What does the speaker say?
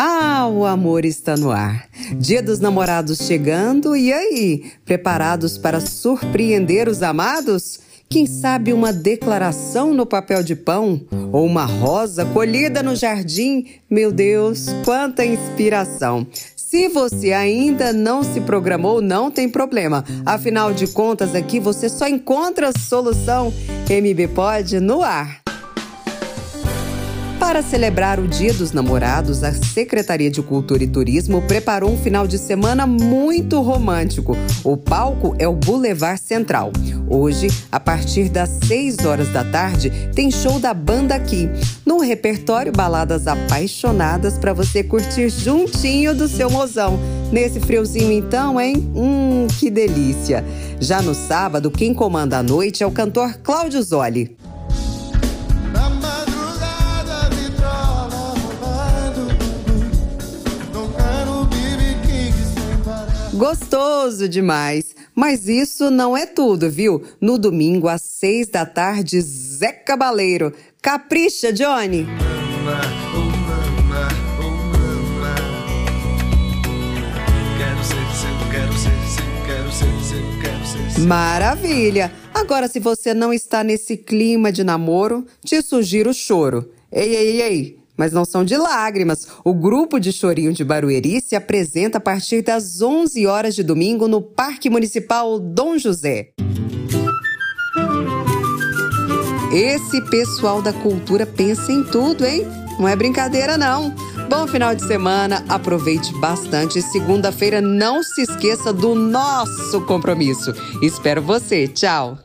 Ah, o amor está no ar. Dia dos namorados chegando, e aí? Preparados para surpreender os amados? Quem sabe uma declaração no papel de pão? Ou uma rosa colhida no jardim? Meu Deus, quanta inspiração! Se você ainda não se programou, não tem problema. Afinal de contas, aqui você só encontra solução MB Pod no ar. Para celebrar o Dia dos Namorados, a Secretaria de Cultura e Turismo preparou um final de semana muito romântico. O palco é o Boulevard Central. Hoje, a partir das 6 horas da tarde, tem show da banda aqui. No repertório, baladas apaixonadas para você curtir juntinho do seu mozão. Nesse friozinho, então, hein? Hum, que delícia! Já no sábado, quem comanda a noite é o cantor Cláudio Zoli. Gostoso demais! Mas isso não é tudo, viu? No domingo, às seis da tarde, Zé Cabaleiro. Capricha, Johnny! Maravilha! Agora, se você não está nesse clima de namoro, te sugiro o choro. Ei, ei, ei! Mas não são de lágrimas. O grupo de chorinho de Barueri se apresenta a partir das 11 horas de domingo no Parque Municipal Dom José. Esse pessoal da cultura pensa em tudo, hein? Não é brincadeira, não. Bom final de semana, aproveite bastante. Segunda-feira, não se esqueça do nosso compromisso. Espero você. Tchau.